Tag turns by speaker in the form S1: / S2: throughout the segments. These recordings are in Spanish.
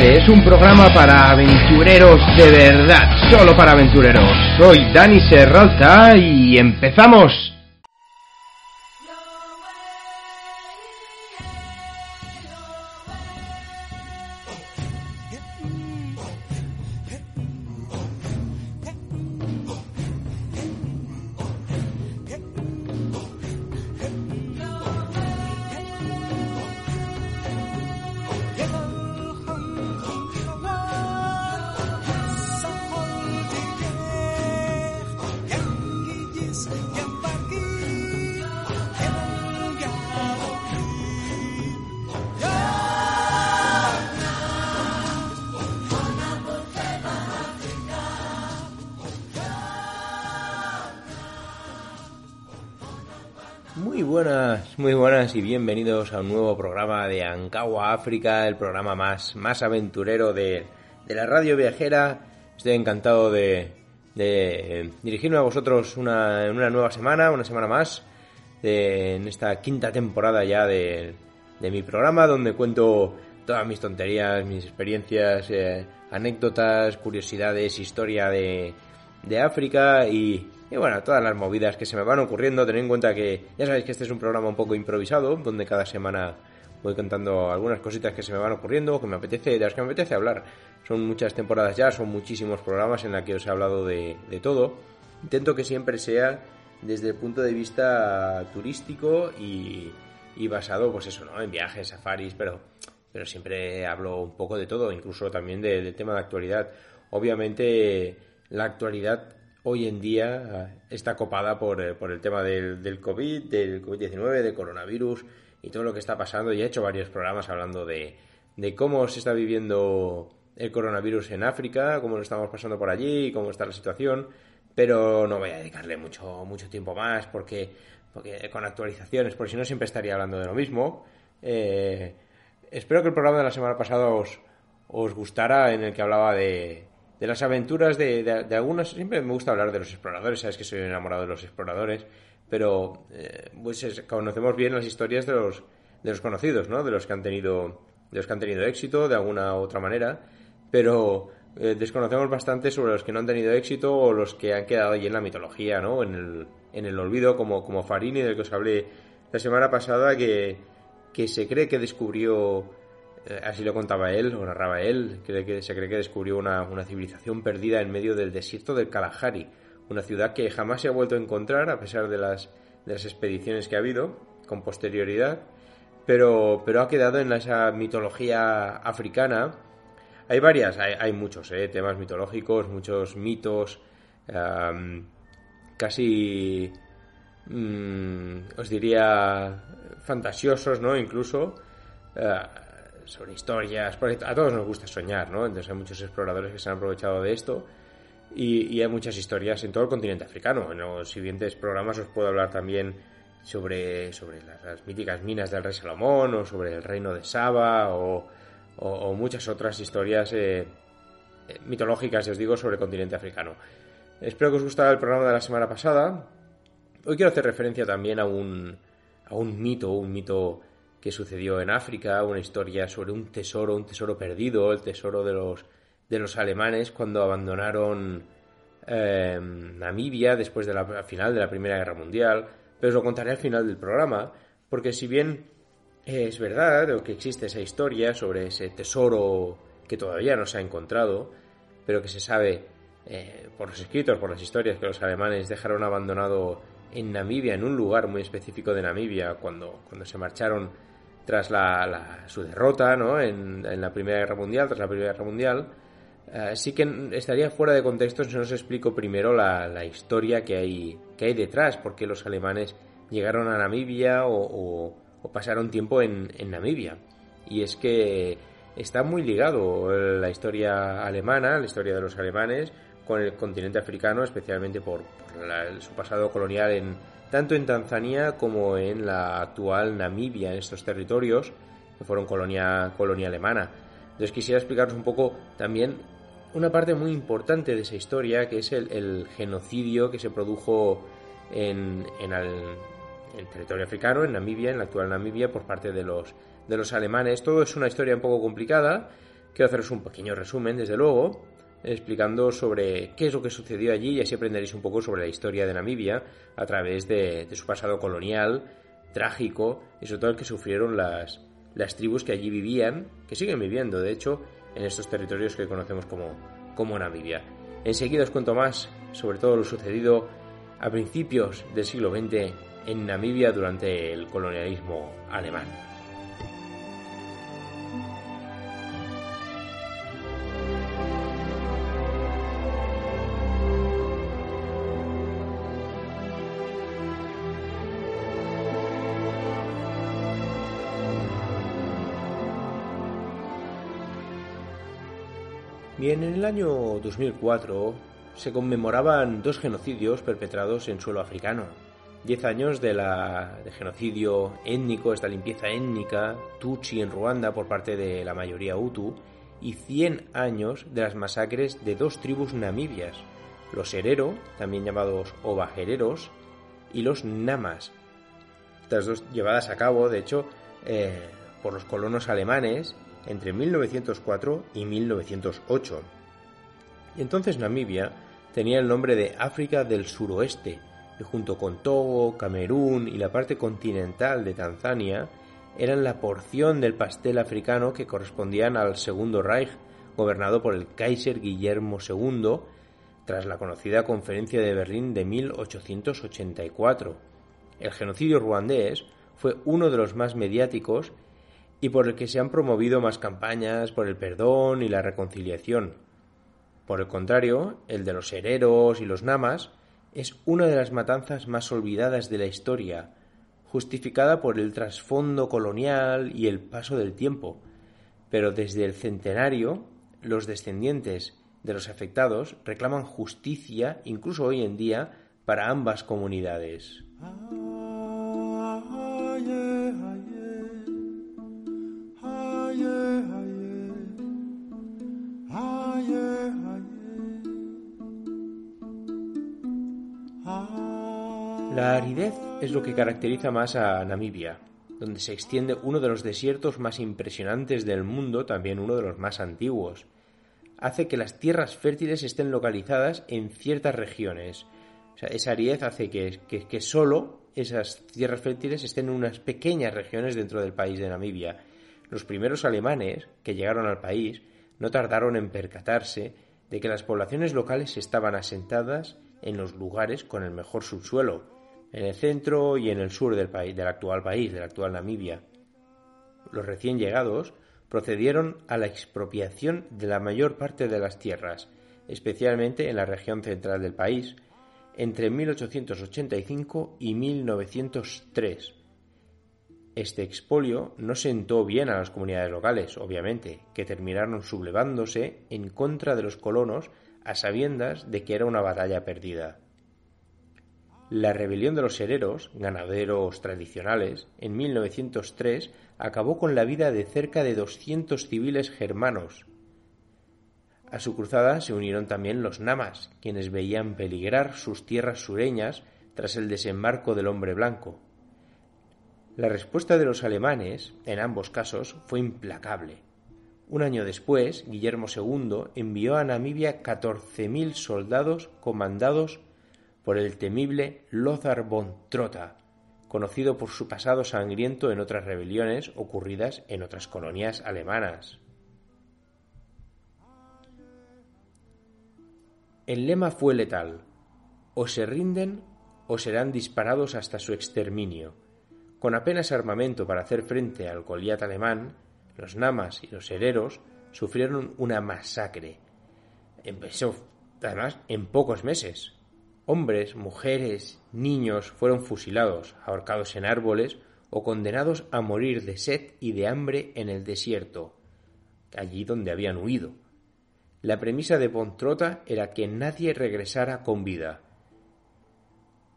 S1: Es un programa para aventureros de verdad, solo para aventureros. Soy Dani Serralta y empezamos. Y bienvenidos a un nuevo programa de Ankawa África, el programa más, más aventurero de, de la radio viajera. Estoy encantado de, de dirigirme a vosotros una, en una nueva semana, una semana más, en esta quinta temporada ya de, de mi programa, donde cuento todas mis tonterías, mis experiencias, eh, anécdotas, curiosidades, historia de, de África y, y bueno, todas las movidas que se me van ocurriendo, tened en cuenta que ya sabéis que este es un programa un poco improvisado, donde cada semana voy contando algunas cositas que se me van ocurriendo, que me apetece, de las que me apetece hablar. Son muchas temporadas ya, son muchísimos programas en los que os he hablado de, de todo. Intento que siempre sea desde el punto de vista turístico y, y basado, pues eso, ¿no? En viajes, safaris, pero, pero siempre hablo un poco de todo, incluso también de- del tema de actualidad. Obviamente, la actualidad hoy en día eh, está copada por, eh, por el tema del, del COVID, del COVID-19, del coronavirus y todo lo que está pasando. Y he hecho varios programas hablando de, de cómo se está viviendo el coronavirus en África, cómo lo estamos pasando por allí, cómo está la situación. Pero no voy a dedicarle mucho, mucho tiempo más porque porque con actualizaciones, por si no siempre estaría hablando de lo mismo. Eh, espero que el programa de la semana pasada os, os gustara, en el que hablaba de, de las aventuras de, de, algunos. Siempre me gusta hablar de los exploradores, sabes que soy enamorado de los exploradores, pero eh, pues conocemos bien las historias de los, de los conocidos, ¿no? De los que han tenido, de los que han tenido éxito de alguna u otra manera, pero eh, desconocemos bastante sobre los que no han tenido éxito o los que han quedado ahí en la mitología, ¿no? En el, en el olvido, como, como Farini, del que os hablé la semana pasada, que, que se cree que descubrió, así lo contaba él, o narraba él, que se cree que descubrió una, una civilización perdida en medio del desierto del Kalahari, una ciudad que jamás se ha vuelto a encontrar a pesar de las, de las expediciones que ha habido con posterioridad, pero, pero ha quedado en esa mitología africana. Hay varias, hay, hay muchos eh, temas mitológicos, muchos mitos casi, mm, os diría, fantasiosos, ¿no? Incluso eh, sobre historias, a todos nos gusta soñar, ¿no? Entonces hay muchos exploradores que se han aprovechado de esto y, hay muchas historias en todo el continente africano. En los siguientes programas os puedo hablar también sobre, sobre las, míticas minas del rey Salomón o sobre el reino de Saba o, muchas otras historias eh, eh, mitológicas, os digo, sobre el continente africano. Espero que os gustara el programa de la semana pasada. Hoy quiero hacer referencia también a un, a un mito, un mito que sucedió en África, una historia sobre un tesoro, un tesoro perdido, el tesoro de los, de los alemanes cuando abandonaron eh, Namibia después de la final de la Primera Guerra Mundial. Pero os lo contaré al final del programa, porque si bien es verdad que existe esa historia sobre ese tesoro que todavía no se ha encontrado, pero que se sabe eh, por los escritos, por las historias que los alemanes dejaron abandonado en Namibia, en un lugar muy específico de Namibia, cuando, cuando se marcharon tras la, su derrota ¿no? en, la Primera Guerra Mundial, tras la Primera Guerra Mundial, eh, sí que estaría fuera de contexto si no os explico primero la, historia que hay, que hay detrás, porque los alemanes llegaron a Namibia o, pasaron tiempo en, en Namibia. Y es que está muy ligado la historia alemana, la historia de los alemanes, con el continente africano, especialmente por, su pasado colonial en, tanto en Tanzania como en la actual Namibia, en estos territorios que fueron colonia, colonia alemana. Entonces quisiera explicaros un poco también una parte muy importante de esa historia, que es el, genocidio que se produjo en, en, el, territorio africano, en Namibia, en la actual Namibia, por parte de los, de los alemanes. Todo es una historia un poco complicada. Quiero haceros un pequeño resumen, desde luego explicando sobre qué es lo que sucedió allí y así aprenderéis un poco sobre la historia de Namibia a través de, su pasado colonial, trágico y sobre todo el que sufrieron las, las tribus que allí vivían, que siguen viviendo de hecho en estos territorios que conocemos como, como Namibia. Enseguida os cuento más sobre todo lo sucedido a principios del siglo XX en Namibia durante el colonialismo alemán. Bien, en el año 2004 se conmemoraban dos genocidios perpetrados en suelo africano. Diez años de, la, genocidio étnico, esta limpieza étnica, Tutsi en Ruanda por parte de la mayoría Hutu, y cien años de las masacres de dos tribus namibias, los Herero, también llamados Obajereros, y los Namas. Estas dos llevadas a cabo, de hecho, eh, por los colonos alemanes entre 1904 y 1908. Y entonces Namibia tenía el nombre de África del Suroeste, y junto con Togo, Camerún y la parte continental de Tanzania, eran la porción del pastel africano que correspondían al Segundo Reich, gobernado por el Kaiser Guillermo II, tras la conocida Conferencia de Berlín de 1884. El genocidio ruandés fue uno de los más mediáticos y por el que se han promovido más campañas por el perdón y la reconciliación. Por el contrario, el de los hereros y los namas es una de las matanzas más olvidadas de la historia, justificada por el trasfondo colonial y el paso del tiempo, pero desde el centenario los descendientes de los afectados reclaman justicia incluso hoy en día para ambas comunidades. Ah. La aridez es lo que caracteriza más a Namibia, donde se extiende uno de los desiertos más impresionantes del mundo, también uno de los más antiguos. Hace que las tierras fértiles estén localizadas en ciertas regiones. esa aridez hace que, que solo esas tierras fértiles estén en unas pequeñas regiones dentro del país de Namibia. Los primeros alemanes que llegaron al país no tardaron en percatarse de que las poblaciones locales estaban asentadas en los lugares con el mejor subsuelo, en el centro y en el sur del, país, del actual país, de la actual Namibia. Los recién llegados procedieron a la expropiación de la mayor parte de las tierras, especialmente en la región central del país, entre 1885 y 1903. Este expolio no sentó bien a las comunidades locales, obviamente, que terminaron sublevándose en contra de los colonos a sabiendas de que era una batalla perdida. La rebelión de los hereros, ganaderos tradicionales, en 1903 acabó con la vida de cerca de 200 civiles germanos. A su cruzada se unieron también los namas, quienes veían peligrar sus tierras sureñas tras el desembarco del hombre blanco. La respuesta de los alemanes, en ambos casos, fue implacable. Un año después, Guillermo II envió a Namibia 14.000 soldados comandados por el temible Lothar von Trotha, conocido por su pasado sangriento en otras rebeliones ocurridas en otras colonias alemanas. El lema fue letal, o se rinden o serán disparados hasta su exterminio. Con apenas armamento para hacer frente al Goliat alemán, los namas y los hereros sufrieron una masacre. Empezó, además, en pocos meses. Hombres, mujeres, niños fueron fusilados, ahorcados en árboles o condenados a morir de sed y de hambre en el desierto, allí donde habían huido. La premisa de Pontrota era que nadie regresara con vida.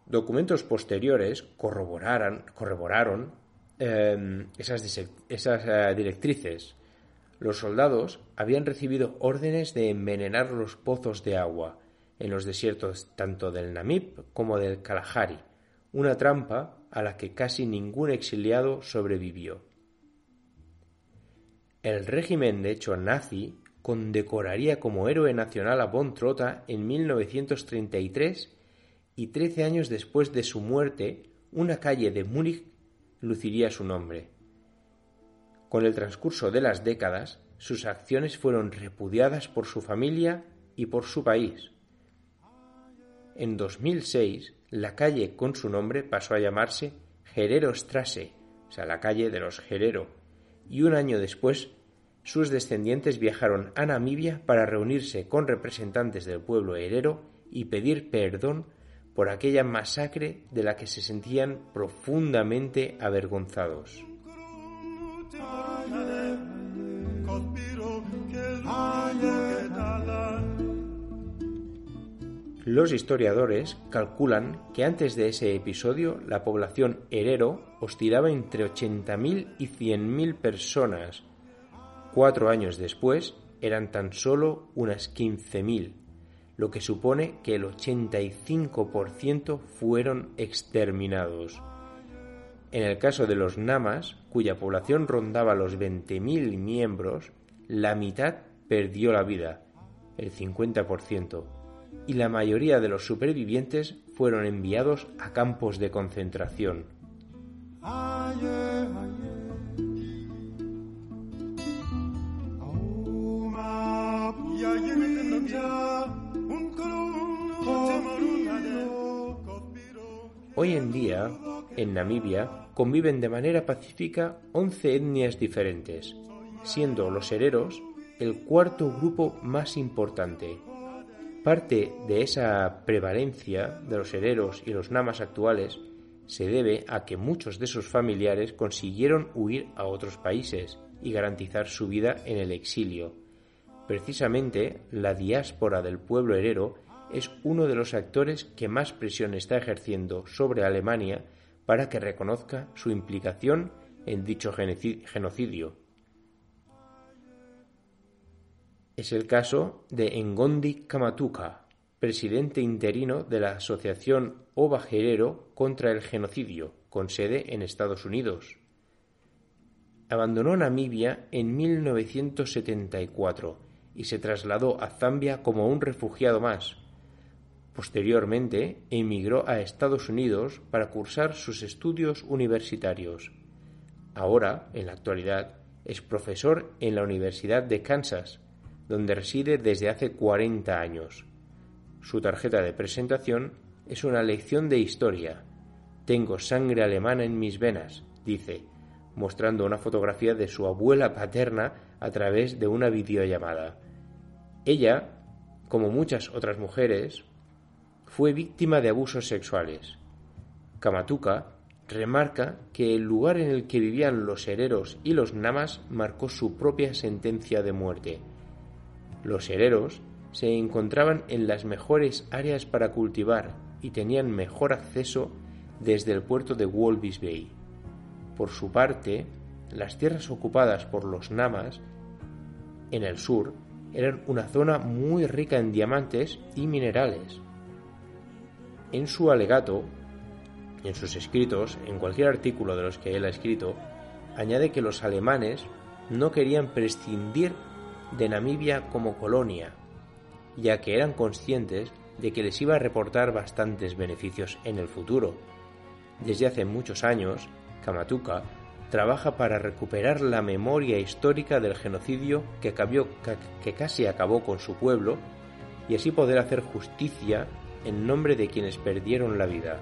S1: Documentos posteriores corroboraron em, esas, esas eh, directrices. Los soldados habían recibido órdenes de envenenar los pozos de agua, en los desiertos tanto del Namib como del Kalahari, una trampa a la que casi ningún exiliado sobrevivió. El régimen de hecho nazi condecoraría como héroe nacional a Von Trotha en 1933 y trece años después de su muerte una calle de Múnich luciría su nombre. Con el transcurso de las décadas, sus acciones fueron repudiadas por su familia y por su país. En 2006, la calle con su nombre pasó a llamarse Gerero Strasse, o sea, la calle de los Gerero, y un año después sus descendientes viajaron a Namibia para reunirse con representantes del pueblo herero y pedir perdón por aquella masacre de la que se sentían profundamente avergonzados. Los historiadores calculan que antes de ese episodio la población herero oscilaba entre 80.000 y 100.000 personas. Cuatro años después eran tan solo unas 15.000, lo que supone que el 85% fueron exterminados. En el caso de los namas, cuya población rondaba los 20.000 miembros, la mitad perdió la vida, el 50% y la mayoría de los supervivientes fueron enviados a campos de concentración. Hoy en día, en Namibia, conviven de manera pacífica 11 etnias diferentes, siendo los hereros el cuarto grupo más importante, Parte de esa prevalencia de los herederos y los namas actuales se debe a que muchos de sus familiares consiguieron huir a otros países y garantizar su vida en el exilio. Precisamente la diáspora del pueblo herero es uno de los actores que más presión está ejerciendo sobre Alemania para que reconozca su implicación en dicho genocidio. Es el caso de Ngondi Kamatuka, presidente interino de la Asociación Ovajerero contra el Genocidio, con sede en Estados Unidos. Abandonó Namibia en 1974 y se trasladó a Zambia como un refugiado más. Posteriormente emigró a Estados Unidos para cursar sus estudios universitarios. Ahora, en la actualidad, es profesor en la Universidad de Kansas, donde reside desde hace 40 años. Su tarjeta de presentación es una lección de historia. Tengo sangre alemana en mis venas, dice, mostrando una fotografía de su abuela paterna a través de una videollamada. Ella, como muchas otras mujeres, fue víctima de abusos sexuales. Kamatuka remarca que el lugar en el que vivían los hereros y los namas marcó su propia sentencia de muerte. Los hereros se encontraban en las mejores áreas para cultivar y tenían mejor acceso desde el puerto de Walvis Bay. Por su parte, las tierras ocupadas por los namas en el sur eran una zona muy rica en diamantes y minerales. En su alegato, en sus escritos, en cualquier artículo de los que él ha escrito, añade que los alemanes no querían prescindir de Namibia como colonia, ya que eran conscientes de que les iba a reportar bastantes beneficios en el futuro. Desde hace muchos años, Kamatuka trabaja para recuperar la memoria histórica del genocidio que, casi acabó con su pueblo y así poder hacer justicia en nombre de quienes perdieron la vida.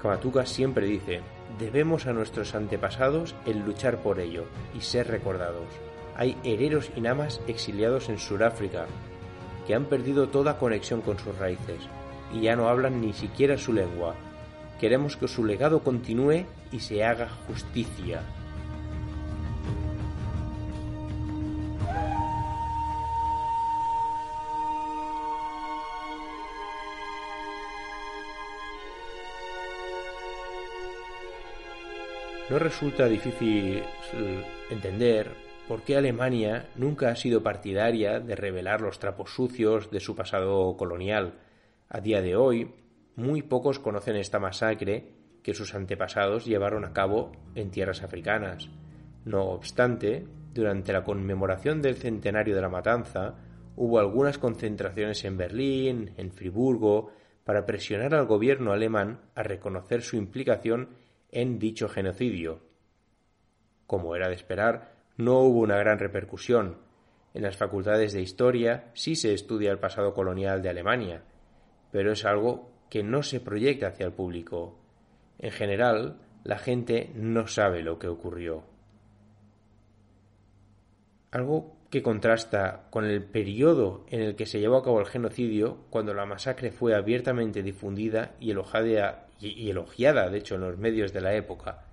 S1: Kamatuka siempre dice, debemos a nuestros antepasados el luchar por ello y ser recordados. Hay hereros y namas exiliados en Sudáfrica que han perdido toda conexión con sus raíces y ya no hablan ni siquiera su lengua, Queremos que su legado continúe y se haga justicia. No resulta difícil entender por qué Alemania nunca ha sido partidaria de revelar los trapos sucios de su pasado colonial. A día de hoy, muy pocos conocen esta masacre que sus antepasados llevaron a cabo en tierras africanas. No obstante, durante la conmemoración del centenario de la matanza, hubo algunas concentraciones en Berlín, en Friburgo, para presionar al gobierno alemán a reconocer su implicación en dicho genocidio. Como era de esperar, no hubo una gran repercusión. En las facultades de historia sí se estudia el pasado colonial de Alemania, pero es algo que no se proyecta hacia el público. En general, la gente no sabe lo que ocurrió. Algo que contrasta con el periodo en el que se llevó a cabo el genocidio, cuando la masacre fue abiertamente difundida y elogiada, y elogiada, de hecho, en los medios de la época.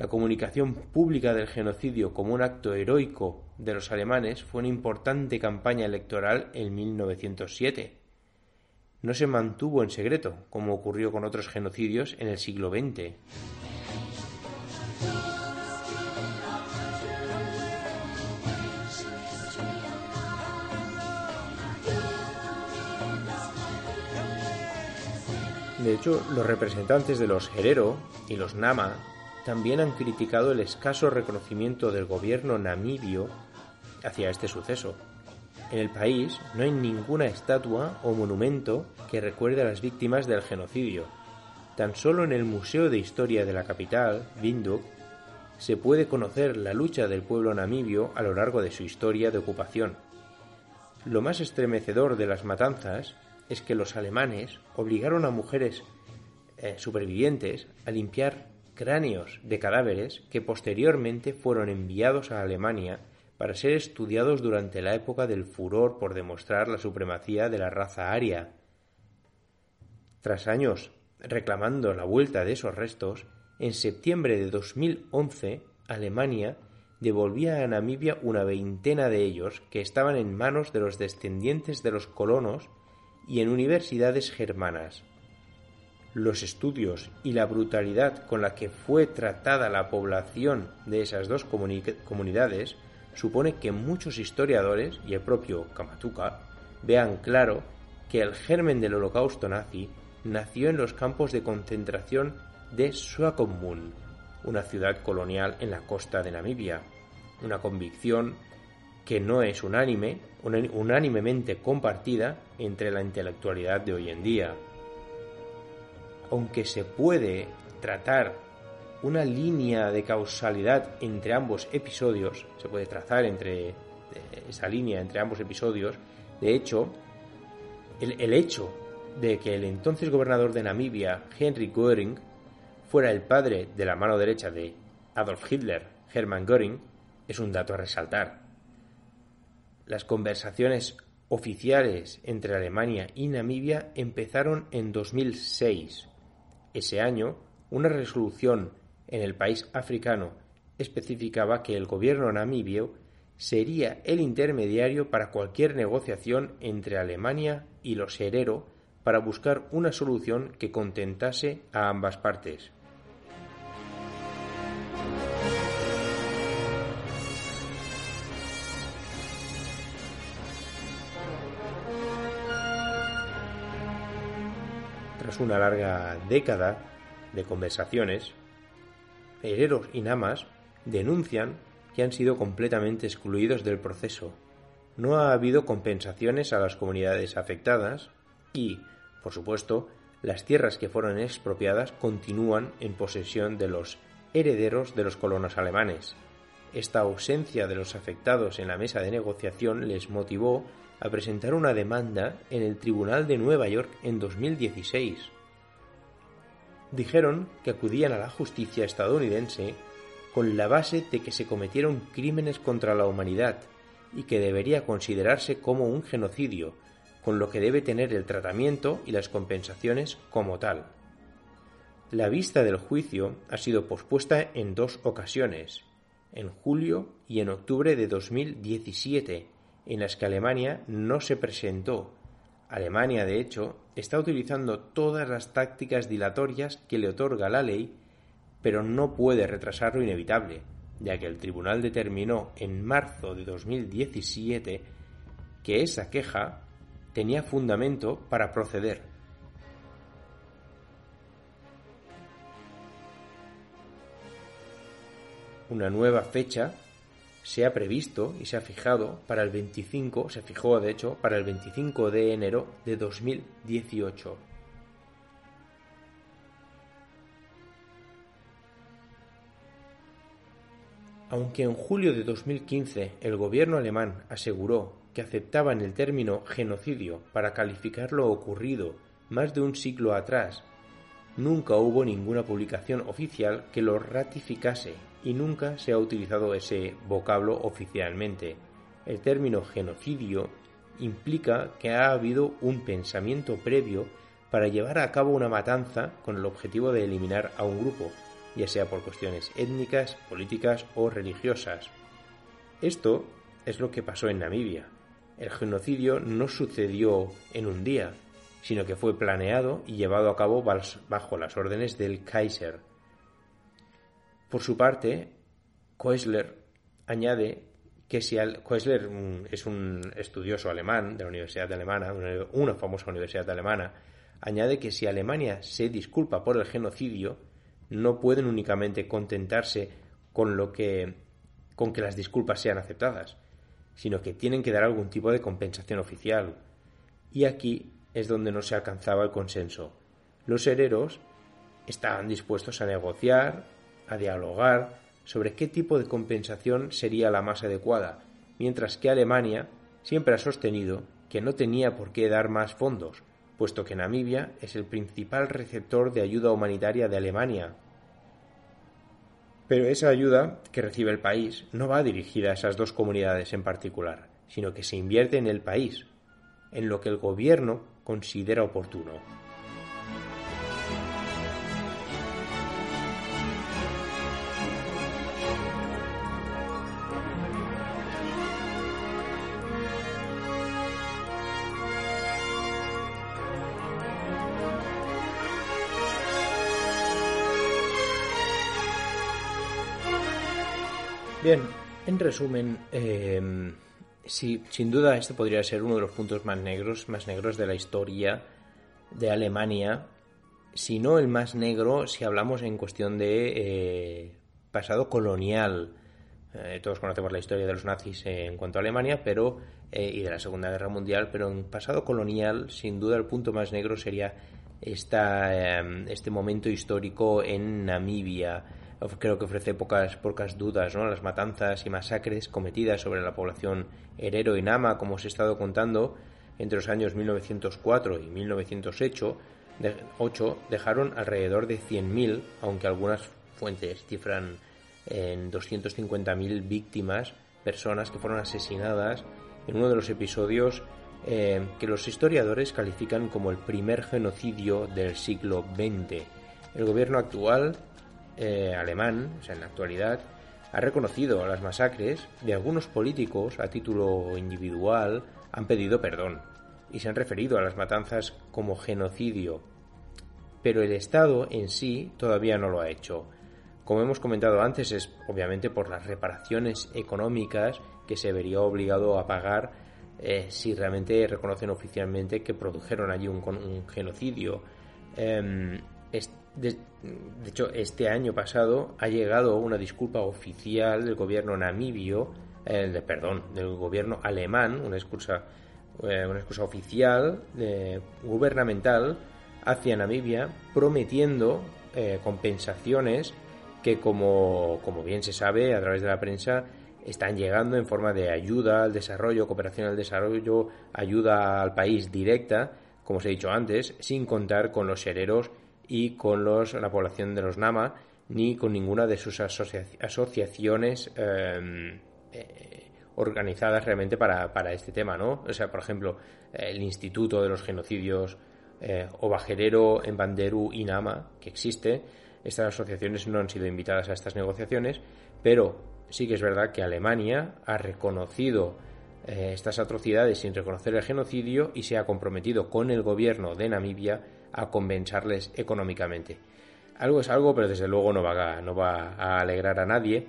S1: La comunicación pública del genocidio como un acto heroico de los alemanes fue una importante campaña electoral en 1907 no se mantuvo en secreto, como ocurrió con otros genocidios en el siglo XX. De hecho, los representantes de los Herero y los Nama también han criticado el escaso reconocimiento del gobierno namibio hacia este suceso. En el país no hay ninguna estatua o monumento que recuerde a las víctimas del genocidio. Tan solo en el Museo de Historia de la capital, Windhoek, se puede conocer la lucha del pueblo namibio a lo largo de su historia de ocupación. Lo más estremecedor de las matanzas es que los alemanes obligaron a mujeres eh, supervivientes a limpiar cráneos de cadáveres que posteriormente fueron enviados a Alemania para ser estudiados durante la época del furor por demostrar la supremacía de la raza aria. Tras años reclamando la vuelta de esos restos, en septiembre de 2011 Alemania devolvía a Namibia una veintena de ellos que estaban en manos de los descendientes de los colonos y en universidades germanas. Los estudios y la brutalidad con la que fue tratada la población de esas dos comunidades supone que muchos historiadores y el propio Kamatuka vean claro que el germen del holocausto nazi nació en los campos de concentración de Swakopmund, una ciudad colonial en la costa de Namibia, una convicción que no es unánime, unánimemente compartida entre la intelectualidad de hoy en día. Aunque se puede tratar una línea de causalidad entre ambos episodios, se puede trazar entre eh, esa línea entre ambos episodios, de hecho, el, el hecho de que el entonces gobernador de Namibia, Henry Göring, fuera el padre de la mano derecha de Adolf Hitler, Hermann Göring, es un dato a resaltar. Las conversaciones oficiales entre Alemania y Namibia empezaron en 2006. Ese año, una resolución en el país africano especificaba que el gobierno namibio sería el intermediario para cualquier negociación entre Alemania y los Herero para buscar una solución que contentase a ambas partes. Tras una larga década de conversaciones, Hereros y Namas denuncian que han sido completamente excluidos del proceso. No ha habido compensaciones a las comunidades afectadas y, por supuesto, las tierras que fueron expropiadas continúan en posesión de los herederos de los colonos alemanes. Esta ausencia de los afectados en la mesa de negociación les motivó a presentar una demanda en el Tribunal de Nueva York en 2016 dijeron que acudían a la justicia estadounidense con la base de que se cometieron crímenes contra la humanidad y que debería considerarse como un genocidio, con lo que debe tener el tratamiento y las compensaciones como tal. La vista del juicio ha sido pospuesta en dos ocasiones, en julio y en octubre de 2017, en las que Alemania no se presentó Alemania, de hecho, está utilizando todas las tácticas dilatorias que le otorga la ley, pero no puede retrasar lo inevitable, ya que el tribunal determinó en marzo de 2017 que esa queja tenía fundamento para proceder. Una nueva fecha se ha previsto y se ha fijado para el 25, se fijó de hecho para el 25 de enero de 2018. Aunque en julio de 2015 el gobierno alemán aseguró que aceptaban el término genocidio para calificar lo ocurrido más de un siglo atrás, nunca hubo ninguna publicación oficial que lo ratificase y nunca se ha utilizado ese vocablo oficialmente. El término genocidio implica que ha habido un pensamiento previo para llevar a cabo una matanza con el objetivo de eliminar a un grupo, ya sea por cuestiones étnicas, políticas o religiosas. Esto es lo que pasó en Namibia. El genocidio no sucedió en un día, sino que fue planeado y llevado a cabo bajo las órdenes del Kaiser, por su parte, Koesler añade que si al, mm, es un estudioso alemán de la Universidad Alemana, una famosa universidad alemana, añade que si Alemania se disculpa por el genocidio, no pueden únicamente contentarse con lo que con que las disculpas sean aceptadas, sino que tienen que dar algún tipo de compensación oficial. Y aquí es donde no se alcanzaba el consenso. Los herederos estaban dispuestos a negociar a dialogar sobre qué tipo de compensación sería la más adecuada, mientras que Alemania siempre ha sostenido que no tenía por qué dar más fondos, puesto que Namibia es el principal receptor de ayuda humanitaria de Alemania. Pero esa ayuda que recibe el país no va dirigida a esas dos comunidades en particular, sino que se invierte en el país, en lo que el gobierno considera oportuno. Bien, en resumen, em, sí, sin duda este podría ser uno de los puntos más negros, más negros de la historia de Alemania, si no el más negro si hablamos en cuestión de eh, pasado colonial. Eh, todos conocemos la historia de los nazis en cuanto a Alemania, pero eh, y de la Segunda Guerra Mundial, pero en pasado colonial, sin duda el punto más negro sería esta, este momento histórico en Namibia. Creo que ofrece pocas, pocas dudas, ¿no? Las matanzas y masacres cometidas sobre la población herero y nama, como os he estado contando, entre los años 1904 y 1908, dejaron alrededor de 100.000, aunque algunas fuentes cifran en 250.000 víctimas, personas que fueron asesinadas en uno de los episodios eh, que los historiadores califican como el primer genocidio del siglo XX. El gobierno actual eh, alemán, o sea, en la actualidad, ha reconocido las masacres de algunos políticos a título individual, han pedido perdón y se han referido a las matanzas como genocidio. Pero el Estado en sí todavía no lo ha hecho. Como hemos comentado antes, es obviamente por las reparaciones económicas que se vería obligado a pagar eh, si realmente reconocen oficialmente que produjeron allí un, genocidio. Em, hecho, este año pasado ha llegado una disculpa oficial del gobierno namibio, eh, de, perdón, del gobierno alemán, una excusa, eh, una excusa oficial, gubernamental, hacia Namibia, prometiendo compensaciones que, como, como bien se sabe a través de la prensa, están llegando en forma de ayuda al desarrollo, cooperación al desarrollo, ayuda al país directa, como os he dicho antes, sin contar con los hereros y con los, la población de los Nama, ni con ninguna de sus asociaciones em, eh, organizadas realmente para, para, este tema, ¿no? O sea, por ejemplo, el Instituto de los Genocidios eh, Obajerero en Banderu y Nama, que existe, estas asociaciones no han sido invitadas a estas negociaciones, pero sí que es verdad que Alemania ha reconocido eh, estas atrocidades sin reconocer el genocidio y se ha comprometido con el gobierno de Namibia a compensarles económicamente. Algo es algo, pero desde luego no va a, no va a alegrar a nadie.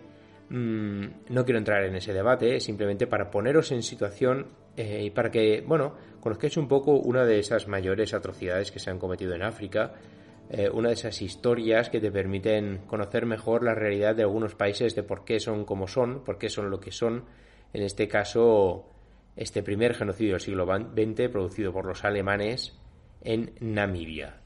S1: Mm, no quiero entrar en ese debate, simplemente para poneros en situación eh, y para que, bueno, conozcáis un poco una de esas mayores atrocidades que se han cometido en África, eh, una de esas historias que te permiten conocer mejor la realidad de algunos países de por qué son como son, por qué son lo que son. En este caso, este primer genocidio del siglo XX producido por los alemanes en Namibia.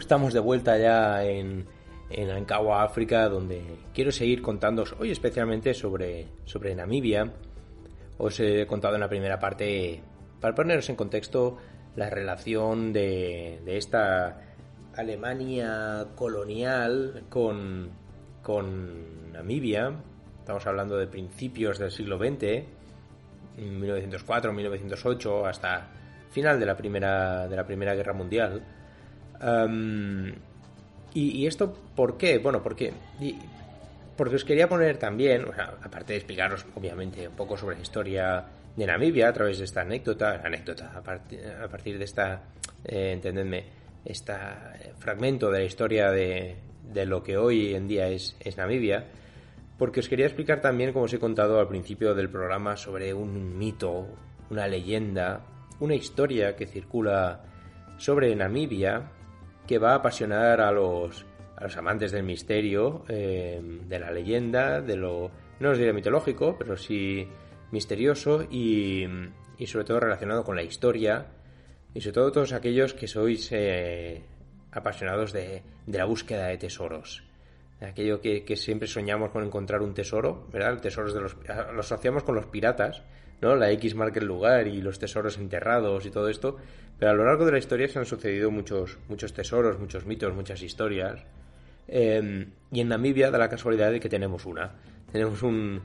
S1: Estamos de vuelta ya en, en Ankawa, África, donde quiero seguir contándoos hoy especialmente sobre, sobre Namibia. Os he contado en la primera parte, para poneros en contexto, la relación de, de esta Alemania colonial con, con Namibia. Estamos hablando de principios del siglo XX, 1904, 1908, hasta final de la Primera, de la primera Guerra Mundial. Y, esto por qué? Bueno, porque, porque os quería poner también, aparte de explicaros obviamente un poco sobre la historia de Namibia a través de esta anécdota, anécdota, a, partir de esta, eh, entendedme, este fragmento de la historia de, de, lo que hoy en día es, es Namibia, porque os quería explicar también, como os he contado al principio del programa, sobre un mito, una leyenda, una historia que circula sobre Namibia que va a apasionar a los, a los amantes del misterio, eh, de la leyenda, de lo, no os diré mitológico, pero sí misterioso y, y, sobre todo relacionado con la historia y sobre todo todos aquellos que sois eh, apasionados de, de, la búsqueda de tesoros. Aquello que, que, siempre soñamos con encontrar un tesoro, ¿verdad? Tesoros de los, lo asociamos con los piratas, ¿no? La X marca el lugar y los tesoros enterrados y todo esto. Pero a lo largo de la historia se han sucedido muchos, muchos tesoros, muchos mitos, muchas historias. Eh, y en Namibia da la casualidad de que tenemos una. Tenemos un,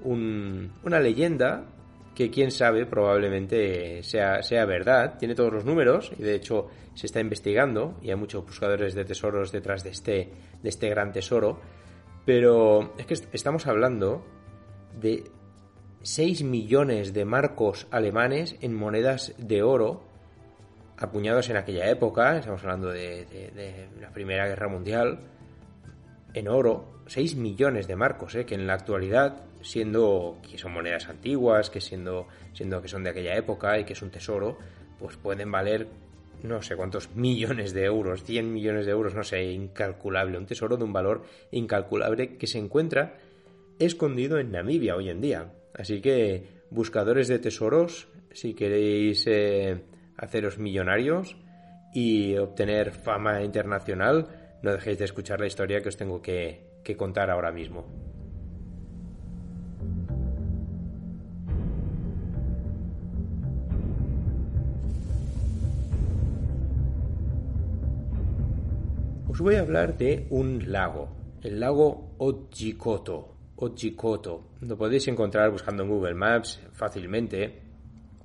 S1: un, una leyenda que quién sabe probablemente sea, sea verdad. Tiene todos los números y de hecho se está investigando y hay muchos buscadores de tesoros detrás de este, de este gran tesoro. Pero es que estamos hablando de 6 millones de marcos alemanes en monedas de oro apuñados en aquella época, estamos hablando de, la Primera Guerra Mundial, en oro, 6 millones de marcos, ¿eh? que en la actualidad, siendo que son monedas antiguas, que siendo, siendo que son de aquella época y que es un tesoro, pues pueden valer no sé cuántos millones de euros, 100 millones de euros, no sé, incalculable, un tesoro de un valor incalculable que se encuentra escondido en Namibia hoy en día. Así que, buscadores de tesoros, si queréis eh, haceros millonarios y obtener fama internacional, no dejéis de escuchar la historia que os tengo que, que contar ahora mismo. Os voy a hablar de un lago, el lago Ojikoto. Ojikoto. Lo podéis encontrar buscando en Google Maps fácilmente.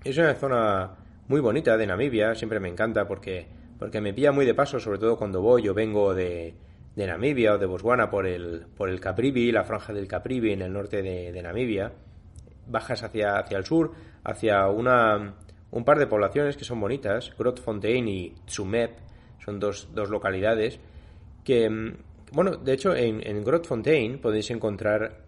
S1: Es una zona muy bonita de Namibia, siempre me encanta porque, porque me pilla muy de paso, sobre todo cuando voy o vengo de, de Namibia o de Botswana por el, por el Caprivi, la franja del Caprivi en el norte de, Namibia. Bajas hacia, hacia el sur, hacia una, un par de poblaciones que son bonitas, Grootfontein y Tsumeb, son dos, dos localidades que, bueno, de hecho en, en Grootfontein podéis encontrar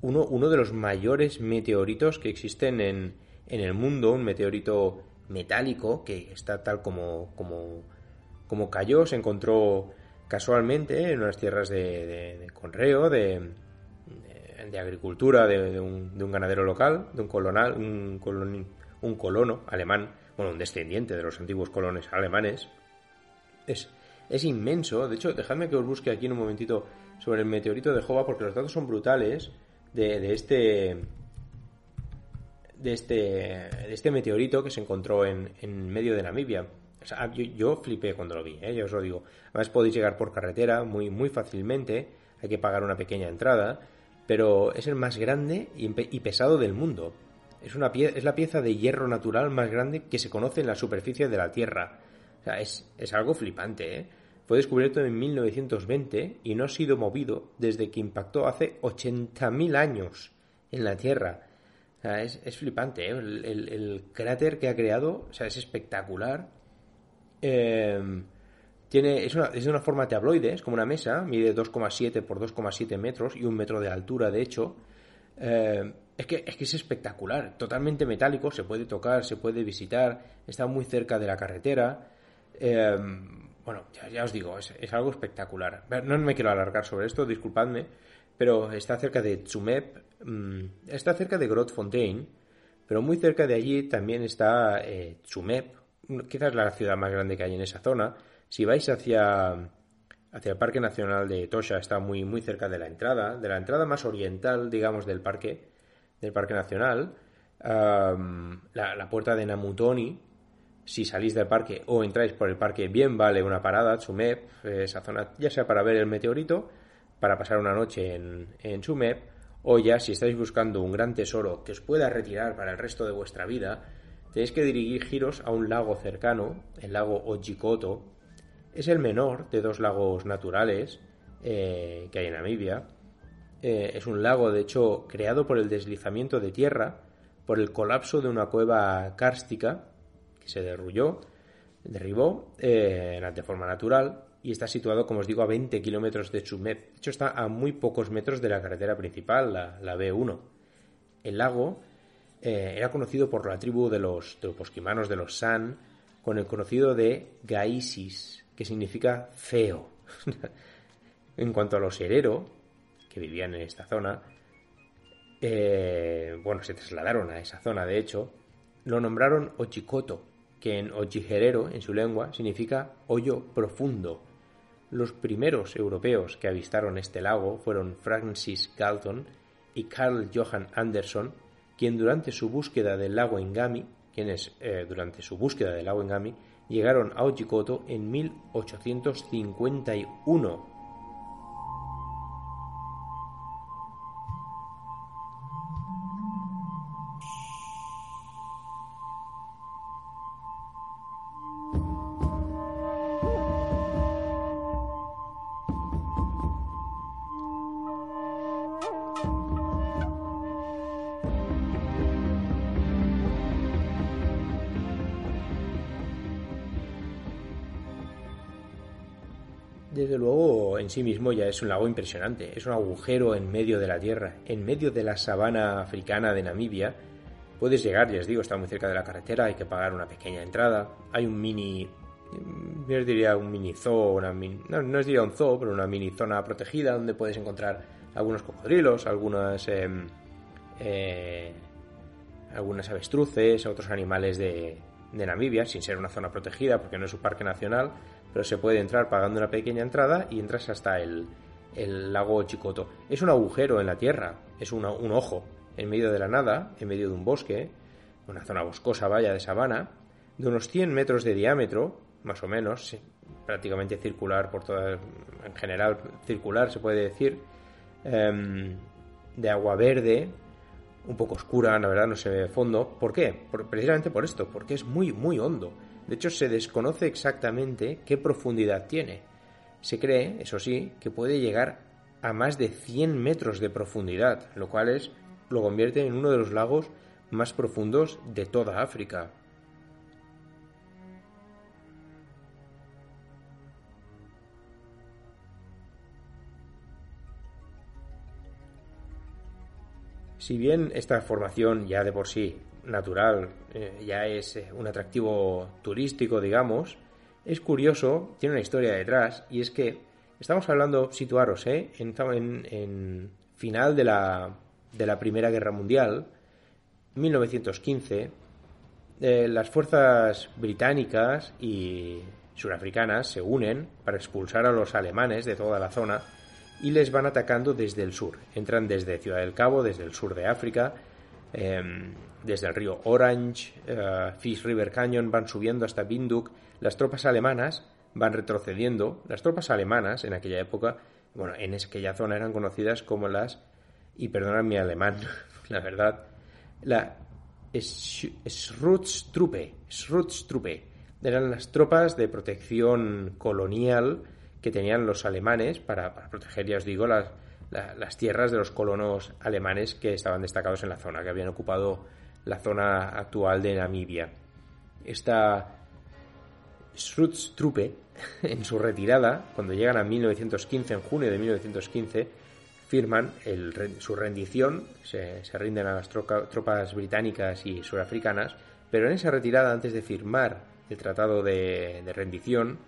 S1: uno, uno de los mayores meteoritos que existen en, en el mundo, un meteorito metálico que está tal como, como, como cayó, se encontró casualmente en unas tierras de, de, conreo, de, de agricultura de, un, de, un, ganadero local, de un, colonal, un, un colono alemán, bueno, un descendiente de los antiguos colones alemanes. Es, es inmenso, de hecho, dejadme que os busque aquí en un momentito sobre el meteorito de Jova porque los datos son brutales de, este de este, de este meteorito que se encontró en, en medio de Namibia. yo, flipé cuando lo vi, ¿eh? ya os lo digo. Además podéis llegar por carretera muy, muy fácilmente, hay que pagar una pequeña entrada, pero es el más grande y, pesado del mundo. Es, una es la pieza de hierro natural más grande que se conoce en la superficie de la Tierra. O sea, es, es algo flipante, ¿eh? Fue descubierto en 1920 y no ha sido movido desde que impactó hace 80.000 años en la Tierra es, flipante, ¿eh? el, cráter que ha creado, o sea, es espectacular. Em, tiene, es, una, es de una forma tabloide, es como una mesa, mide 2,7 por 2,7 metros y un metro de altura, de hecho. Em, es, que, es que es espectacular, totalmente metálico, se puede tocar, se puede visitar, está muy cerca de la carretera. Em, bueno, ya, os digo, es, algo espectacular. No me quiero alargar sobre esto, disculpadme, pero está cerca de Tsumeb, mm, está cerca de Grootfontein, pero muy cerca de allí también está eh, Tsumeb, quizás la ciudad más grande que hay en esa zona. Si vais hacia, hacia el Parque Nacional de Tosha, está muy, muy cerca de la entrada, de la entrada más oriental, digamos, del parque, del parque nacional, la, puerta de Namutoni, si salís del parque o entráis por el parque, bien vale una parada, Tsumeb, esa zona, ya sea para ver el meteorito, para pasar una noche en, en o ya si estáis buscando un gran tesoro que os pueda retirar para el resto de vuestra vida, tenéis que dirigiros a un lago cercano, el lago Ojikoto. Es el menor de dos lagos naturales eh, que hay en Namibia. Eh, es un lago, de hecho, creado por el deslizamiento de tierra, por el colapso de una cueva kárstica se derrulló, derribó eh, de forma natural y está situado, como os digo, a 20 kilómetros de Chumeb. De hecho, está a muy pocos metros de la carretera principal, la, B1. El lago eh, era conocido por la tribu de los, de posquimanos de los San, con el conocido de Gaisis, que significa feo. en cuanto a los herero, que vivían en esta zona, eh, bueno, se trasladaron a esa zona, de hecho, lo nombraron Ochikoto, que en Ochigerero, en su lengua, significa hoyo profundo. Los primeros europeos que avistaron este lago fueron Francis Galton y Carl Johan Anderson, quien durante su búsqueda del lago Engami, quienes eh, durante su búsqueda del lago Engami llegaron a Ochikoto en 1851 sí mismo ya es un lago impresionante. Es un agujero en medio de la tierra, en medio de la sabana africana de Namibia. Puedes llegar, ya os digo, está muy cerca de la carretera, hay que pagar una pequeña entrada. Hay un mini, yo os diría un mini zoo, no, no os diría un zoo, pero una mini zona protegida donde puedes encontrar algunos cocodrilos, algunas, em, eh, avestruces, otros animales de, de Namibia, sin ser una zona protegida porque no es un parque nacional, pero se puede entrar pagando una pequeña entrada y entras hasta el, lago Chicoto. Es un agujero en la tierra, es un ojo en medio de la nada, en medio de un bosque, una zona boscosa, vaya, de sabana, de unos 100 metros de diámetro, más o menos, prácticamente circular por toda, en general circular se puede decir, em, de agua verde, un poco oscura, la verdad no se ve fondo. ¿Por qué? precisamente por esto, porque es muy, muy hondo. De hecho, se desconoce exactamente qué profundidad tiene. Se cree, eso sí, que puede llegar a más de 100 metros de profundidad, lo cual es, lo convierte en uno de los lagos más profundos de toda África. Si bien esta formación ya de por sí natural eh, ya es eh, un atractivo turístico, digamos, es curioso, tiene una historia detrás, y es que estamos hablando, situaros, ¿eh? en, final de la, de la Primera Guerra Mundial, 1915, eh, las fuerzas británicas y surafricanas se unen para expulsar a los alemanes de toda la zona y les van atacando desde el sur. Entran desde Ciudad del Cabo, desde el sur de África, Em, desde el río Orange, eh, Fish River Canyon, van subiendo hasta Binduk. Las tropas alemanas van retrocediendo. Las tropas alemanas en aquella época, bueno, en aquella zona eran conocidas como las, y perdonad mi alemán, la verdad, la Schutztruppe, Schutztruppe. Eran las tropas de protección colonial que tenían los alemanes para, para proteger, ya os digo, las, las tierras de los colonos alemanes que estaban destacados en la zona, que habían ocupado la zona actual de Namibia. Esta Schutztruppe, en su retirada, cuando llegan a 1915, en junio de 1915, firman su rendición, se, rinden a las tropas británicas y surafricanas, pero en esa retirada, antes de firmar el tratado de rendición,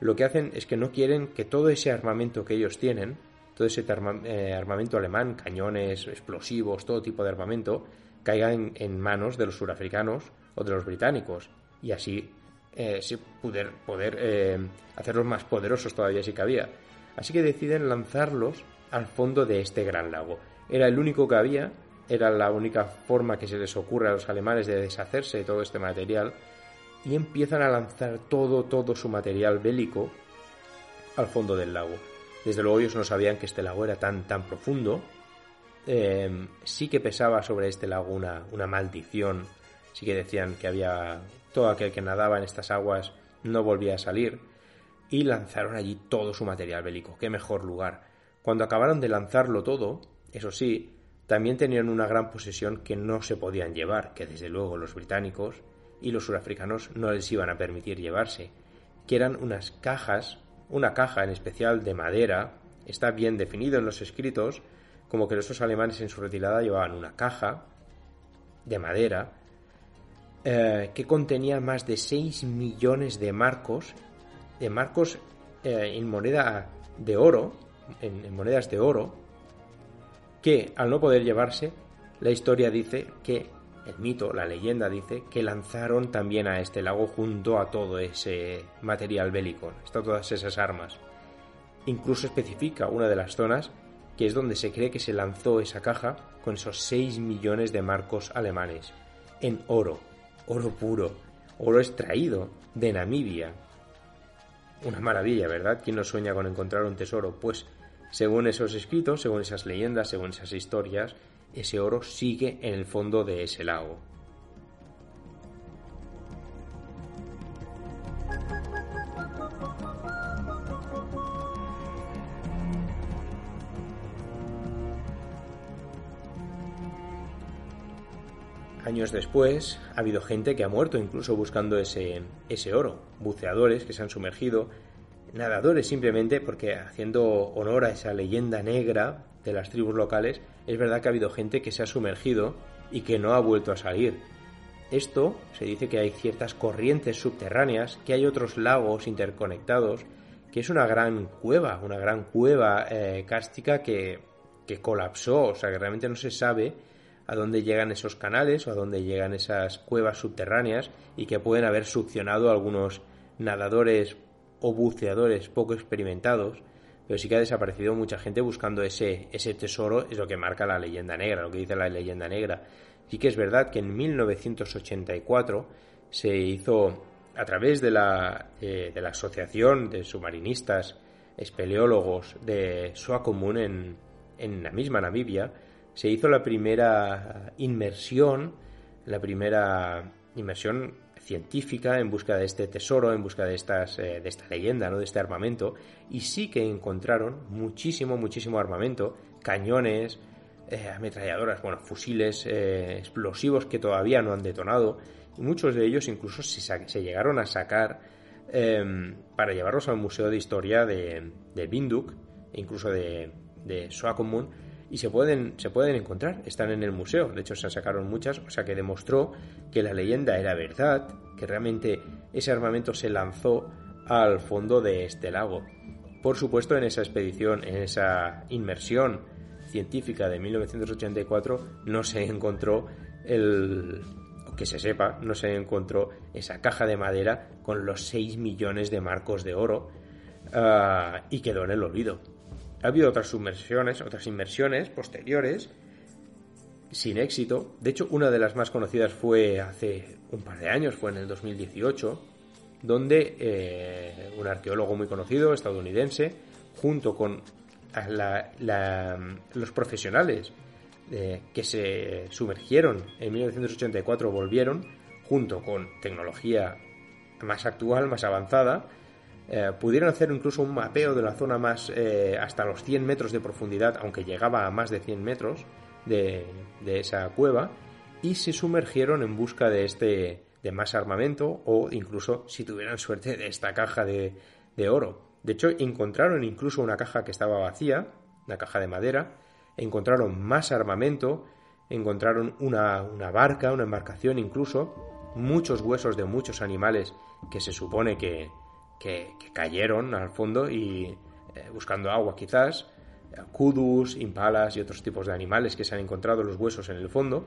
S1: lo que hacen es que no quieren que todo ese armamento que ellos tienen, todo ese eh, armamento alemán, cañones, explosivos, todo tipo de armamento, caiga en, manos de los surafricanos o de los británicos y así eh, poder, poder eh, hacerlos más poderosos todavía si cabía. Así que deciden lanzarlos al fondo de este gran lago. Era el único que había, era la única forma que se les ocurre a los alemanes de deshacerse de todo este material y empiezan a lanzar todo, todo su material bélico al fondo del lago. Desde luego ellos no sabían que este lago era tan, tan profundo. Em, sí que pesaba sobre este lago una, una maldición. Sí que decían que había todo aquel que nadaba en estas aguas no volvía a salir. Y lanzaron allí todo su material bélico. Qué mejor lugar. Cuando acabaron de lanzarlo todo, eso sí, también tenían una gran posesión que no se podían llevar, que desde luego los británicos y los surafricanos no les iban a permitir llevarse, que eran unas cajas una caja en especial de madera, está bien definido en los escritos, como que esos alemanes en su retirada llevaban una caja de madera eh, que contenía más de 6 millones de marcos, de marcos eh, en moneda de oro, en monedas de oro, que al no poder llevarse, la historia dice que el mito, la leyenda dice que lanzaron también a este lago junto a todo ese material bélico, hasta todas esas armas. Incluso especifica una de las zonas que es donde se cree que se lanzó esa caja con esos 6 millones de marcos alemanes, en oro, oro puro, oro extraído de Namibia. Una maravilla, ¿verdad? ¿Quién no sueña con encontrar un tesoro? Pues según esos escritos, según esas leyendas, según esas historias, ese oro sigue en el fondo de ese lago. Años después, ha habido gente que ha muerto incluso buscando ese, ese oro, buceadores que se han sumergido, nadadores simplemente porque haciendo honor a esa leyenda negra de las tribus locales, es verdad que ha habido gente que se ha sumergido y que no ha vuelto a salir. Esto se dice que hay ciertas corrientes subterráneas, que hay otros lagos interconectados, que es una gran cueva, una gran cueva eh, cástica que, que colapsó, o sea que realmente no se sabe a dónde llegan esos canales o a dónde llegan esas cuevas subterráneas y que pueden haber succionado a algunos nadadores o buceadores poco experimentados pero sí que ha desaparecido mucha gente buscando ese, ese tesoro, es lo que marca la leyenda negra, lo que dice la leyenda negra. Sí que es verdad que en 1984 se hizo a través de la, eh, de la Asociación de Submarinistas Espeleólogos de Swakopmund en, en la misma Namibia, se hizo la primera inmersión, la primera inmersión científica en busca de este tesoro, en busca de, estas, eh, de esta leyenda, ¿no? de este armamento, y sí que encontraron muchísimo, muchísimo armamento, cañones, eh, ametralladoras, bueno, fusiles eh, explosivos que todavía no han detonado, y muchos de ellos incluso se, llegaron a sacar em, para llevarlos al Museo de Historia de, de Binduk, e incluso de, de y se pueden, se pueden encontrar, están en el museo, de hecho se sacaron muchas, o sea que demostró que la leyenda era verdad, que realmente ese armamento se lanzó al fondo de este lago. Por supuesto, en esa expedición, en esa inmersión científica de 1984, no se encontró el, que se sepa, no se encontró esa caja de madera con los 6 millones de marcos de oro ah, y quedó en el olvido. Ha habido otras sumersiones, otras inmersiones posteriores, sin éxito. De hecho, una de las más conocidas fue hace un par de años, fue en el 2018, donde eh, un arqueólogo muy conocido, estadounidense, junto con los profesionales eh, que se sumergieron en 1984, volvieron, junto con tecnología más actual, más avanzada, eh, pudieron hacer incluso un mapeo de la zona más eh, hasta los 100 metros de profundidad, aunque llegaba a más de 100 metros de, esa cueva, y se sumergieron en busca de este de más armamento o incluso si tuvieran suerte de esta caja de, oro. De hecho, encontraron incluso una caja que estaba vacía, una caja de madera, encontraron más armamento, encontraron una, una barca, una embarcación incluso, muchos huesos de muchos animales que se supone que, que, cayeron al fondo y eh, buscando agua quizás, kudus, impalas y otros tipos de animales que se han encontrado los huesos en el fondo,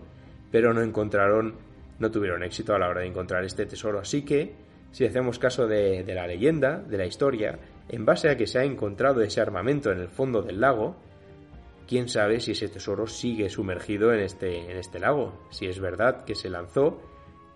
S1: pero no encontraron, no tuvieron éxito a la hora de encontrar este tesoro. Así que si hacemos caso de, la leyenda, de la historia, en base a que se ha encontrado ese armamento en el fondo del lago, quién sabe si ese tesoro sigue sumergido en este, en este lago, si es verdad que se lanzó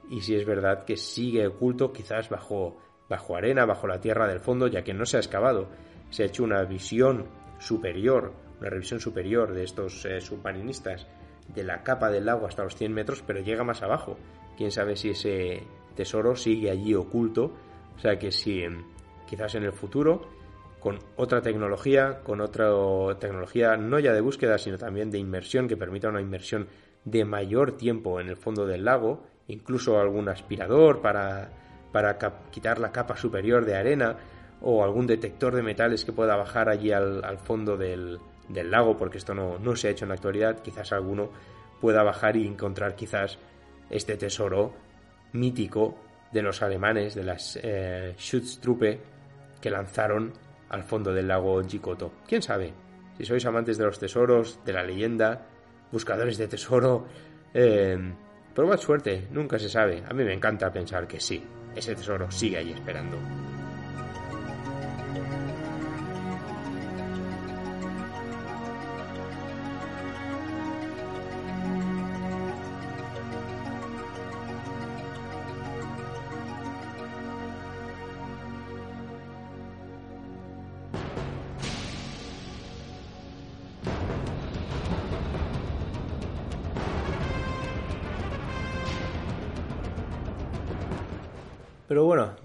S1: y si es verdad que sigue oculto quizás bajo, bajo arena, bajo la tierra del fondo, ya que no se ha excavado. Se ha hecho una visión superior, una revisión superior de estos eh, submarinistas de la capa del lago hasta los 100 metros, pero llega más abajo. Quién sabe si ese tesoro sigue allí oculto. O sea que si quizás en el futuro, con otra tecnología, con otra tecnología no ya de búsqueda, sino también de inmersión, que permita una inmersión de mayor tiempo en el fondo del lago, incluso algún aspirador para, para quitar la capa superior de arena o algún detector de metales que pueda bajar allí al, fondo del, lago, porque esto no, no se ha hecho en la actualidad, quizás alguno pueda bajar y encontrar quizás este tesoro mítico de los alemanes, de las eh, Schutztruppe que lanzaron al fondo del lago Jikoto. ¿Quién sabe? Si sois amantes de los tesoros, de la leyenda, buscadores de tesoro, eh, probad suerte, nunca se sabe. A mí me encanta pensar que sí, ese tesoro sigue ahí esperando.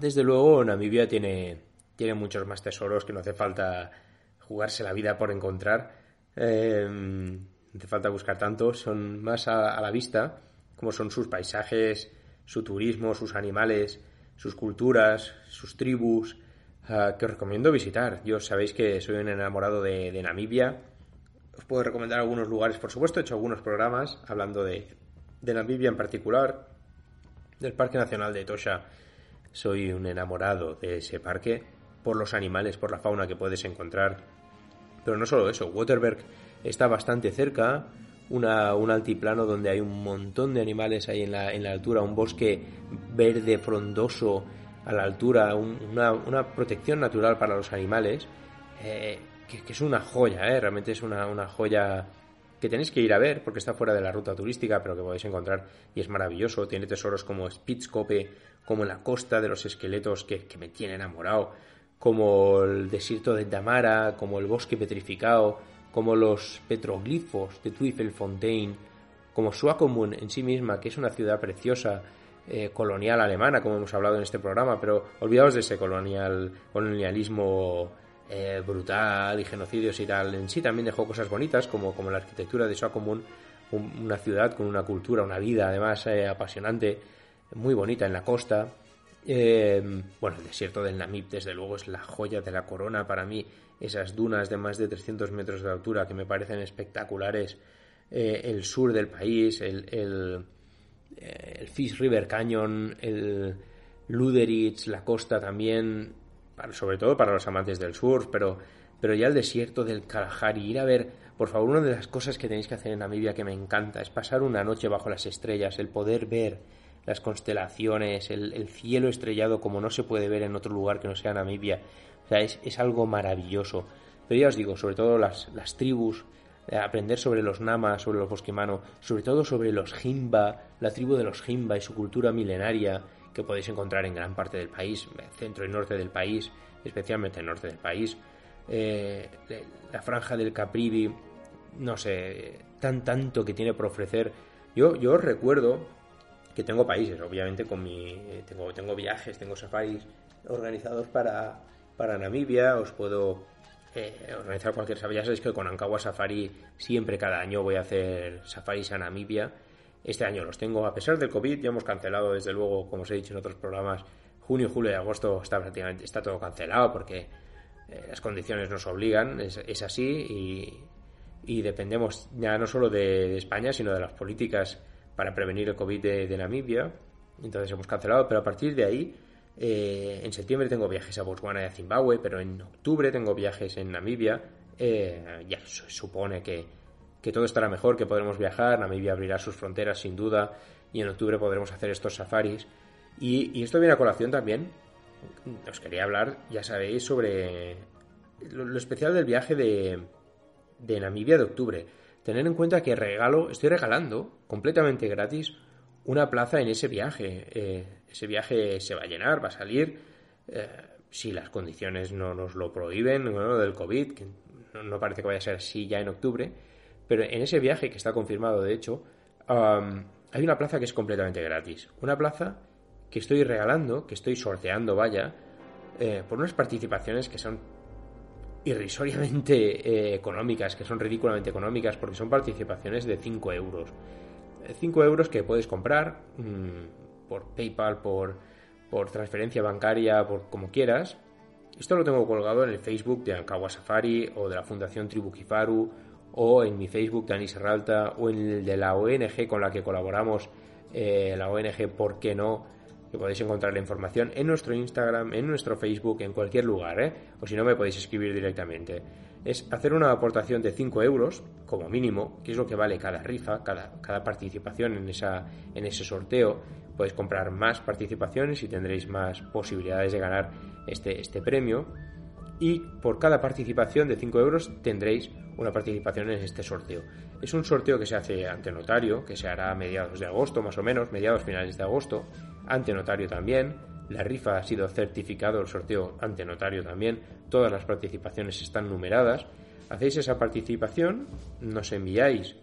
S1: Desde luego Namibia tiene, tiene muchos más tesoros que no hace falta jugarse la vida por encontrar. Eh, no hace falta buscar tanto, son más a, la vista, como son sus paisajes, su turismo, sus animales, sus culturas, sus tribus, que os recomiendo visitar. Yo sabéis que soy un enamorado de, Namibia. Os puedo recomendar algunos lugares, por supuesto, he hecho algunos programas hablando de, de Namibia en particular, del Parque Nacional de Tosha soy un enamorado de ese parque por los animales, por la fauna que puedes encontrar. Pero no solo eso, Waterberg está bastante cerca, un altiplano donde hay un montón de animales ahí en la, altura, un bosque verde frondoso a la altura, una, protección natural para los animales, eh, que, es una joya, eh, realmente es una joya que tenéis que ir a ver porque está fuera de la ruta turística, pero que podéis encontrar y es maravilloso. Tiene tesoros como Spitzkope, como la costa de los esqueletos que, me tiene enamorado, como el desierto de Damara, como el bosque petrificado, como los petroglifos de Twiffelfontein, como Swakopmund en sí misma, que es una ciudad preciosa, eh, colonial alemana, como hemos hablado en este programa, pero olvidaos de ese colonial, colonialismo eh, brutal y genocidios y tal. En sí también dejó cosas bonitas, como, como la arquitectura de Swakopmund, una ciudad con una cultura, una vida además eh, apasionante, muy bonita en la costa. Eh, bueno, el desierto del Namib, desde luego, es la joya de la corona para mí. Esas dunas de más de 300 metros de altura que me parecen espectaculares. el sur del país, el, el, el Fish River Canyon, el Luderitz, la costa también, sobre todo para los amantes del surf, pero, pero ya el desierto del Kalahari, ir a ver, por favor, una de las cosas que tenéis que hacer en Namibia que me encanta es pasar una noche bajo las estrellas, el poder ver las constelaciones, el, cielo estrellado como no se puede ver en otro lugar que no sea Namibia. O sea, es, algo maravilloso. Pero ya os digo, sobre todo las, las tribus, eh, aprender sobre los Namas, sobre los Bosquemano, sobre todo sobre los Jimba, la tribu de los Jimba y su cultura milenaria, que podéis encontrar en gran parte del país, centro y norte del país, especialmente el norte del país. Eh, la franja del Caprivi, no sé, tan tanto que tiene por ofrecer. Yo, yo recuerdo que tengo países, obviamente, con mi, tengo, tengo viajes, tengo safaris organizados para, para Namibia, os puedo eh, organizar cualquier safari. Ya sabéis que con Ankawa Safari siempre cada año voy a hacer safaris a Namibia este año los tengo, a pesar del COVID, ya hemos cancelado, desde luego, como os he dicho en otros programas, junio, julio y agosto está prácticamente está todo cancelado porque eh, las condiciones nos obligan, es, así y, dependemos ya no solo de, España, sino de las políticas para prevenir el COVID de, Namibia. Entonces hemos cancelado, pero a partir de ahí, eh, en septiembre tengo viajes a Botswana y a Zimbabue, pero en octubre tengo viajes en Namibia. Eh, ya se supone que que todo estará mejor, que podremos viajar, Namibia abrirá sus fronteras sin duda y en octubre podremos hacer estos safaris. Y, esto viene a colación también os quería hablar, ya sabéis, sobre lo, especial del viaje de, Namibia de octubre. Tener en cuenta que regalo, estoy regalando completamente gratis una plaza en ese viaje. Eh, ese viaje se va a llenar, va a salir, eh, si las condiciones no nos lo prohíben, bueno, del COVID, que no, parece que vaya a ser así ya en octubre, pero en ese viaje que está confirmado, de hecho, hay una plaza que es completamente gratis. Una plaza que estoy regalando, que estoy sorteando, vaya, eh, por unas participaciones que son irrisoriamente económicas, que son ridículamente económicas, porque son participaciones de 5 euros. 5 euros que puedes comprar mm, por PayPal, por, por transferencia bancaria, por como quieras. Esto lo tengo colgado en el Facebook de Ankawa Safari o de la Fundación Tribu Kifaru o en mi Facebook de Anis Serralta o en el de la ONG con la que colaboramos, eh, la ONG ¿Por qué no? que podéis encontrar la información en nuestro Instagram, en nuestro Facebook, en cualquier lugar, ¿eh? o si no me podéis escribir directamente es hacer una aportación de 5 euros, como mínimo, que es lo que vale cada rifa, cada, cada participación en, esa, en ese sorteo. Podéis comprar más participaciones y tendréis más posibilidades de ganar este, este premio. Y por cada participación de 5 euros tendréis una participación en este sorteo. Es un sorteo que se hace ante notario, que se hará a mediados de agosto, más o menos, mediados finales de agosto, ante notario también la rifa ha sido certificado, el sorteo ante notario también, todas las participaciones están numeradas. Hacéis esa participación, nos enviáis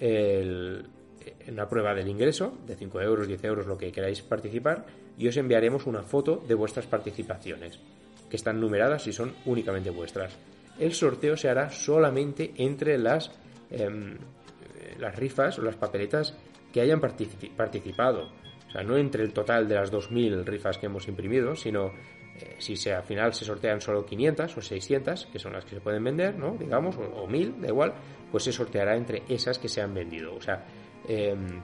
S1: una prueba del ingreso de 5 euros, 10 euros, lo que queráis participar, y os enviaremos una foto de vuestras participaciones, están numeradas y son únicamente vuestras. El sorteo se hará solamente entre las, em, las rifas o las papeletas que hayan participado sea, no entre el total de las 2.000 rifas que hemos imprimido, sino eh, si se, al final se sortean solo 500 o 600, que son las que se pueden vender, ¿no? Digamos, o, 1.000, da igual, pues se sorteará entre esas que se han vendido. O sea, em,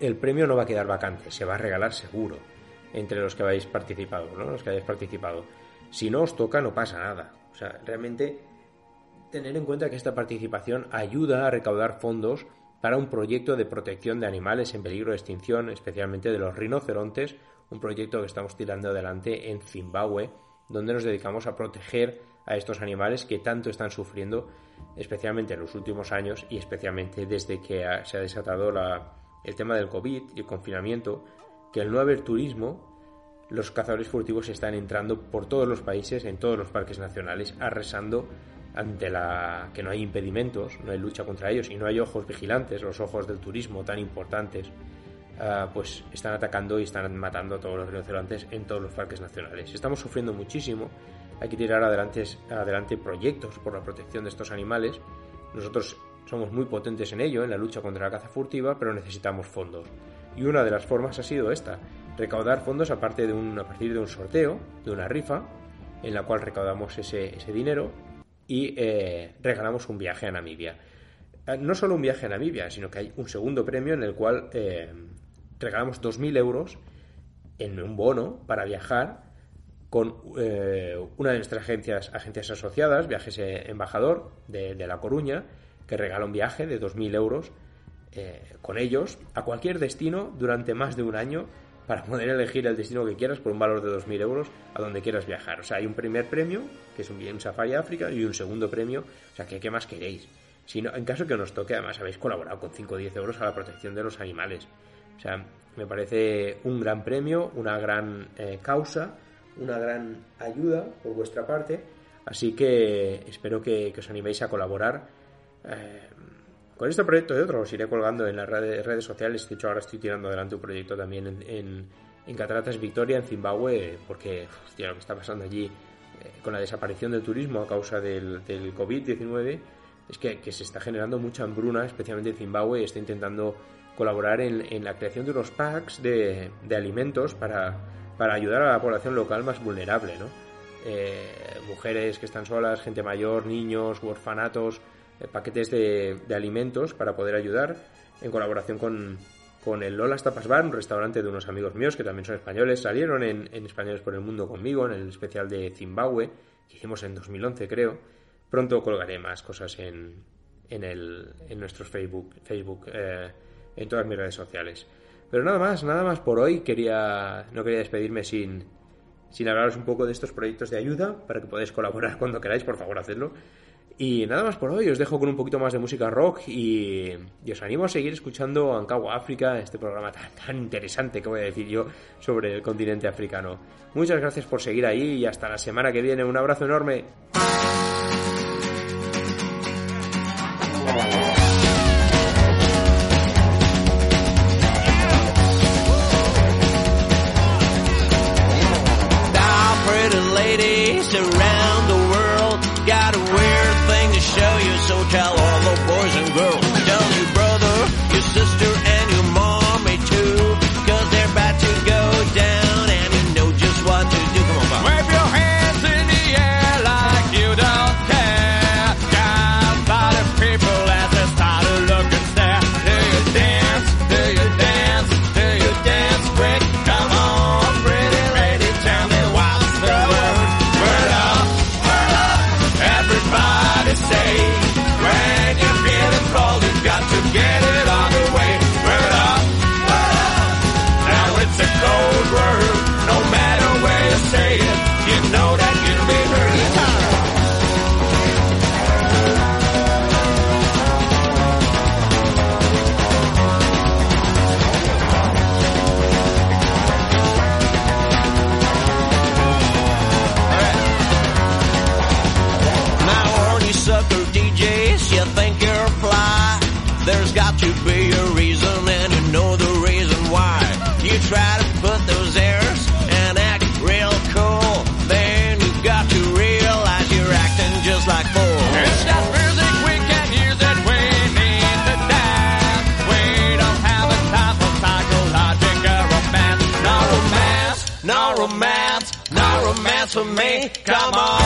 S1: el premio no va a quedar vacante, se va a regalar seguro entre los que habéis participado, ¿no? Los que habéis participado. Si no os toca, no pasa nada. O sea, realmente tener en cuenta que esta participación ayuda a recaudar fondos para un proyecto de protección de animales en peligro de extinción, especialmente de los rinocerontes, un proyecto que estamos tirando adelante en Zimbabue, donde nos dedicamos a proteger a estos animales que tanto están sufriendo, especialmente en los últimos años y especialmente desde que se ha desatado el tema del COVID y el confinamiento, que al no haber turismo, los cazadores furtivos están entrando por todos los países, en todos los parques nacionales, arrasando ante la que no hay impedimentos, no hay lucha contra ellos y no hay ojos vigilantes, los ojos del turismo tan importantes, ah, pues están atacando y están matando a todos los rinocerontes en todos los parques nacionales. Estamos sufriendo muchísimo, hay que tirar adelante, adelante proyectos por la protección de estos animales. Nosotros somos muy potentes en ello, en la lucha contra la caza furtiva, pero necesitamos fondos. Y una de las formas ha sido esta, recaudar fondos aparte de un, a partir de un sorteo, de una rifa, en la cual recaudamos ese, ese dinero y eh, regalamos un viaje a Namibia. Eh, no solo un viaje a Namibia, sino que hay un segundo premio en el cual eh, regalamos 2.000 euros en un bono para viajar con una de nuestras agencias, agencias asociadas, Viajes Embajador de, de La Coruña, que regala un viaje de 2.000 euros con ellos a cualquier destino durante más de un año para poder elegir el destino que quieras por un valor de 2.000 euros a donde quieras viajar. O sea, hay un primer premio, que es un, un Safari África, y un segundo premio, o sea, ¿qué, qué más queréis? Si en caso que nos toque, además habéis colaborado con 5 o 10 euros a la protección de los animales. O sea, me parece un gran premio, una gran eh, causa, una gran ayuda por vuestra parte. Así que espero que, os animéis a colaborar. Eh, con este proyecto y otros os iré colgando en las redes, sociales. De hecho, ahora estoy tirando adelante un proyecto también en, en, Cataratas Victoria, en Zimbabue, porque lo que está pasando allí eh, con la desaparición del turismo a causa del, del COVID-19 es que, que, se está generando mucha hambruna, especialmente en Zimbabue. Está intentando colaborar en, en la creación de unos packs de, de alimentos para, para, ayudar a la población local más vulnerable, ¿no? Eh, mujeres que están solas, gente mayor, niños, orfanatos paquetes de, alimentos para poder ayudar en colaboración con, con el Lola Tapas Bar, un restaurante de unos amigos míos que también son españoles. Salieron en, Españoles por el Mundo conmigo, en el especial de Zimbabue, que hicimos en 2011 creo. Pronto colgaré más cosas en, en, el, en nuestros Facebook, Facebook eh, en todas mis redes sociales. Pero nada más, nada más por hoy. Quería, no quería despedirme sin, sin hablaros un poco de estos proyectos de ayuda para que podáis colaborar cuando queráis, por favor, hacedlo. Y nada más por hoy, os dejo con un poquito más de música rock y, os animo a seguir escuchando Ankawa África, este programa tan, tan interesante que voy a decir yo sobre el continente africano. Muchas gracias por seguir ahí y hasta la semana que viene. Un abrazo enorme.
S2: Come on.